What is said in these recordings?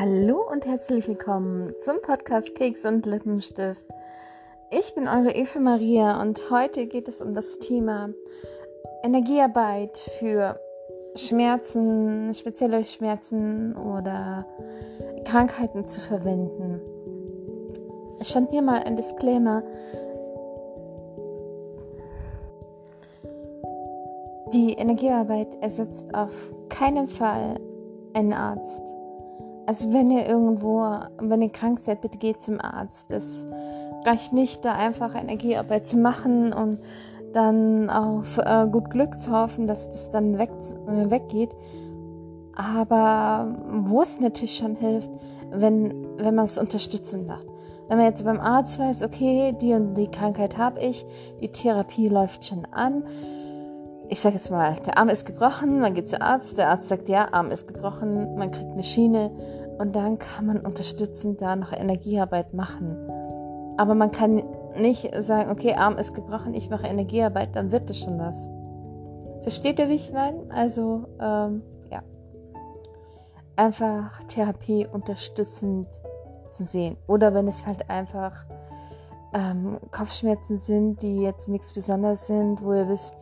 Hallo und herzlich willkommen zum Podcast Keks und Lippenstift. Ich bin eure Eva Maria und heute geht es um das Thema Energiearbeit für Schmerzen, spezielle Schmerzen oder Krankheiten zu verwenden. Schon hier mal ein Disclaimer. Die Energiearbeit ersetzt auf keinen Fall einen Arzt. Also wenn ihr irgendwo, wenn ihr krank seid, bitte geht zum Arzt. Es reicht nicht, da einfach Energiearbeit zu machen und dann auf äh, gut Glück zu hoffen, dass das dann weg, äh, weggeht. Aber wo es natürlich schon hilft, wenn, wenn man es unterstützen macht. Wenn man jetzt beim Arzt weiß, okay, die und die Krankheit habe ich, die Therapie läuft schon an, ich sage jetzt mal, der Arm ist gebrochen, man geht zum Arzt, der Arzt sagt, ja, Arm ist gebrochen, man kriegt eine Schiene und dann kann man unterstützend da noch Energiearbeit machen. Aber man kann nicht sagen, okay, Arm ist gebrochen, ich mache Energiearbeit, dann wird das schon was. Versteht ihr, wie ich meine? Also, ähm, ja. Einfach Therapie unterstützend zu sehen. Oder wenn es halt einfach ähm, Kopfschmerzen sind, die jetzt nichts Besonderes sind, wo ihr wisst,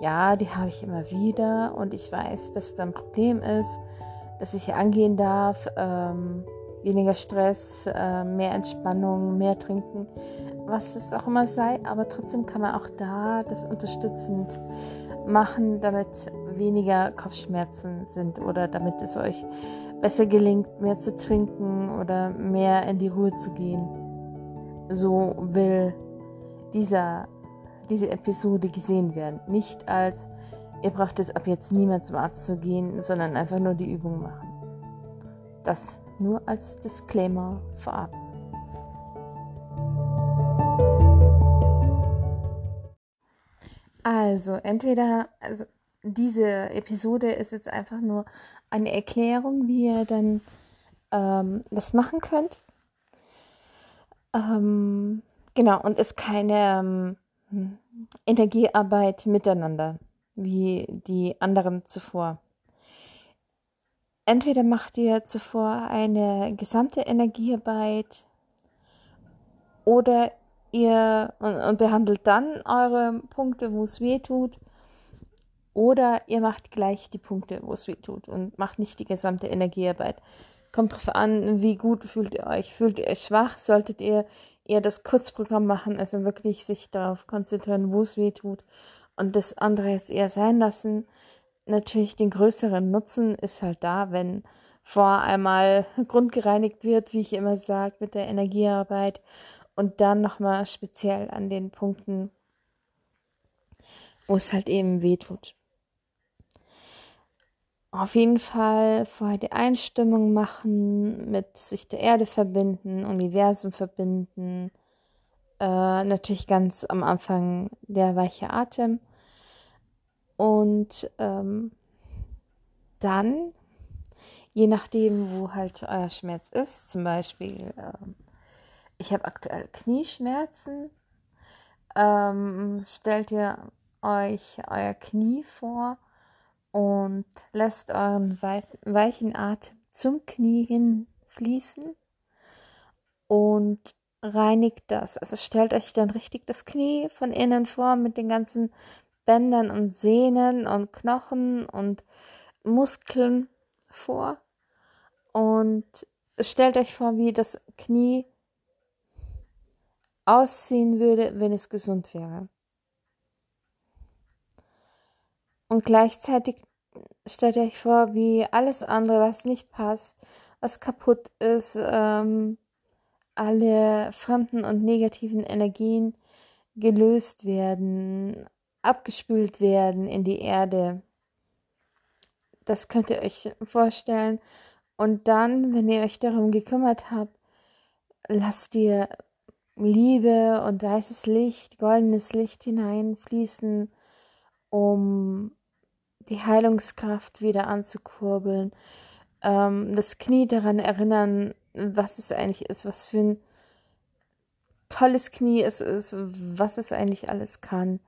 ja, die habe ich immer wieder und ich weiß, dass da ein Problem ist, dass ich hier angehen darf, ähm, weniger Stress, äh, mehr Entspannung, mehr trinken, was es auch immer sei, aber trotzdem kann man auch da das unterstützend machen, damit weniger Kopfschmerzen sind oder damit es euch besser gelingt, mehr zu trinken oder mehr in die Ruhe zu gehen. So will dieser diese Episode gesehen werden. Nicht als, ihr braucht jetzt ab jetzt niemand zum Arzt zu gehen, sondern einfach nur die Übung machen. Das nur als Disclaimer vorab. Also, entweder, also diese Episode ist jetzt einfach nur eine Erklärung, wie ihr dann ähm, das machen könnt. Ähm, genau, und ist keine ähm, Energiearbeit miteinander, wie die anderen zuvor. Entweder macht ihr zuvor eine gesamte Energiearbeit oder ihr und, und behandelt dann eure Punkte, wo es weh tut. Oder ihr macht gleich die Punkte, wo es weh tut und macht nicht die gesamte Energiearbeit. Kommt darauf an, wie gut fühlt ihr euch. Fühlt ihr euch schwach, solltet ihr eher das Kurzprogramm machen, also wirklich sich darauf konzentrieren, wo es weh tut und das andere jetzt eher sein lassen. Natürlich den größeren Nutzen ist halt da, wenn vor einmal grundgereinigt wird, wie ich immer sage, mit der Energiearbeit und dann nochmal speziell an den Punkten, wo es halt eben weh tut. Auf jeden Fall vorher die Einstimmung machen, mit sich der Erde verbinden, Universum verbinden. Äh, natürlich ganz am Anfang der weiche Atem. Und ähm, dann, je nachdem, wo halt euer Schmerz ist, zum Beispiel, ähm, ich habe aktuell Knieschmerzen, ähm, stellt ihr euch euer Knie vor und lasst euren weichen Atem zum Knie hin fließen und reinigt das. Also stellt euch dann richtig das Knie von innen vor mit den ganzen Bändern und Sehnen und Knochen und Muskeln vor und stellt euch vor, wie das Knie aussehen würde, wenn es gesund wäre. Und gleichzeitig stellt euch vor, wie alles andere, was nicht passt, was kaputt ist, ähm, alle fremden und negativen Energien gelöst werden, abgespült werden in die Erde. Das könnt ihr euch vorstellen. Und dann, wenn ihr euch darum gekümmert habt, lasst ihr Liebe und weißes Licht, goldenes Licht hineinfließen um die Heilungskraft wieder anzukurbeln, ähm, das Knie daran erinnern, was es eigentlich ist, was für ein tolles Knie es ist, was es eigentlich alles kann,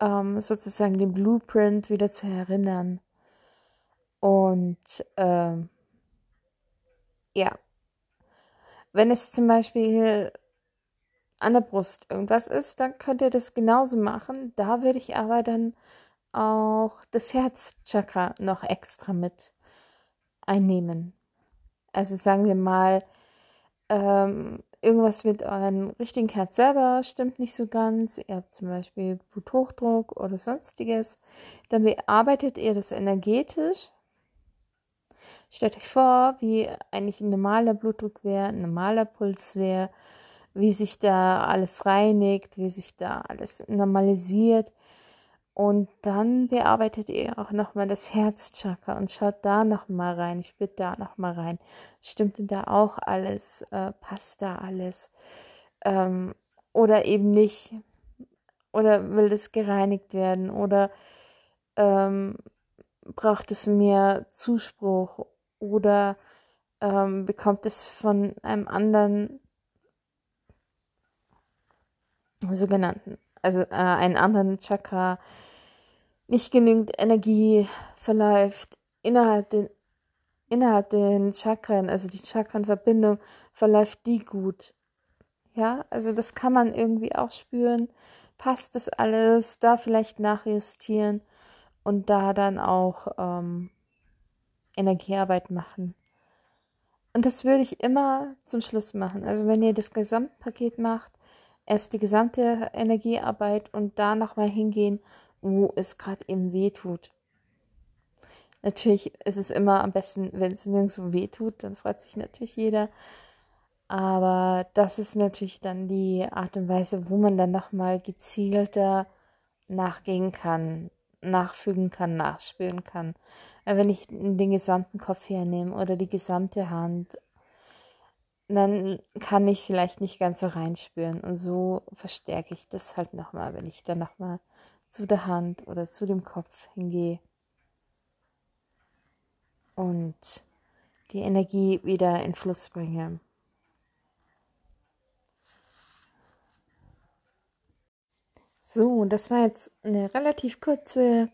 ähm, sozusagen den Blueprint wieder zu erinnern und ähm, ja, wenn es zum Beispiel an der Brust irgendwas ist, dann könnt ihr das genauso machen. Da würde ich aber dann auch das Herzchakra noch extra mit einnehmen. Also sagen wir mal, ähm, irgendwas mit eurem richtigen Herz selber stimmt nicht so ganz. Ihr habt zum Beispiel Bluthochdruck oder sonstiges. Dann bearbeitet ihr das energetisch. Stellt euch vor, wie eigentlich ein normaler Blutdruck wäre, ein normaler Puls wäre, wie sich da alles reinigt, wie sich da alles normalisiert. Und dann bearbeitet ihr auch nochmal das Herzchakra und schaut da nochmal rein, spürt da nochmal rein. Stimmt denn da auch alles? Äh, passt da alles? Ähm, oder eben nicht? Oder will das gereinigt werden? Oder ähm, braucht es mehr Zuspruch? Oder ähm, bekommt es von einem anderen sogenannten, also äh, einen anderen Chakra nicht genügend Energie verläuft innerhalb den innerhalb den Chakren, also die Chakrenverbindung verläuft die gut. Ja, also das kann man irgendwie auch spüren. Passt das alles? Da vielleicht nachjustieren und da dann auch ähm, Energiearbeit machen. Und das würde ich immer zum Schluss machen. Also wenn ihr das Gesamtpaket macht, erst die gesamte Energiearbeit und da nochmal hingehen wo es gerade eben weh tut. Natürlich ist es immer am besten, wenn es nirgendwo weh tut, dann freut sich natürlich jeder. Aber das ist natürlich dann die Art und Weise, wo man dann nochmal gezielter nachgehen kann, nachfügen kann, nachspüren kann. Wenn ich den gesamten Kopf hernehme oder die gesamte Hand, dann kann ich vielleicht nicht ganz so reinspüren. Und so verstärke ich das halt nochmal, wenn ich dann nochmal zu der Hand oder zu dem Kopf hingehe und die Energie wieder in Fluss bringe. So, das war jetzt eine relativ kurze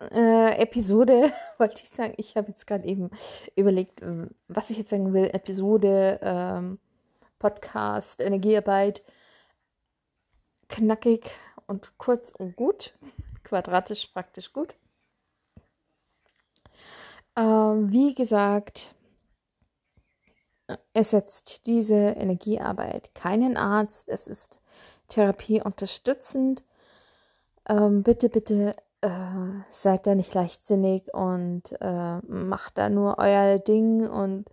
äh, Episode, wollte ich sagen. Ich habe jetzt gerade eben überlegt, ähm, was ich jetzt sagen will. Episode, ähm, Podcast, Energiearbeit, knackig und kurz und gut. Quadratisch praktisch gut. Ähm, wie gesagt, ersetzt diese Energiearbeit keinen Arzt. Es ist Therapie unterstützend. Ähm, bitte, bitte äh, seid da nicht leichtsinnig und äh, macht da nur euer Ding und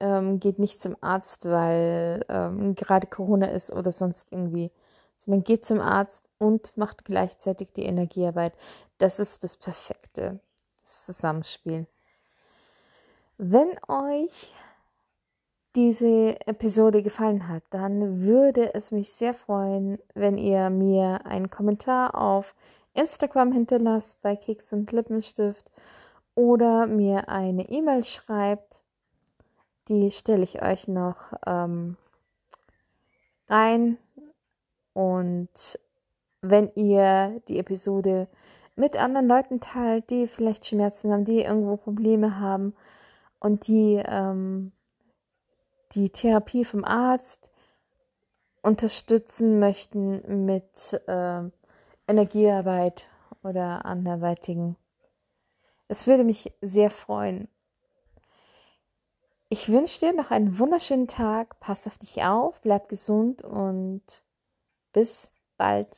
ähm, geht nicht zum Arzt, weil ähm, gerade Corona ist oder sonst irgendwie sondern geht zum Arzt und macht gleichzeitig die Energiearbeit. Das ist das Perfekte, Zusammenspiel. Wenn euch diese Episode gefallen hat, dann würde es mich sehr freuen, wenn ihr mir einen Kommentar auf Instagram hinterlasst bei Keks und Lippenstift oder mir eine E-Mail schreibt. Die stelle ich euch noch ähm, rein und wenn ihr die Episode mit anderen Leuten teilt, die vielleicht Schmerzen haben, die irgendwo Probleme haben und die ähm, die Therapie vom Arzt unterstützen möchten mit äh, Energiearbeit oder anderweitigen. Es würde mich sehr freuen. Ich wünsche dir noch einen wunderschönen Tag. Pass auf dich auf, bleib gesund und bis bald.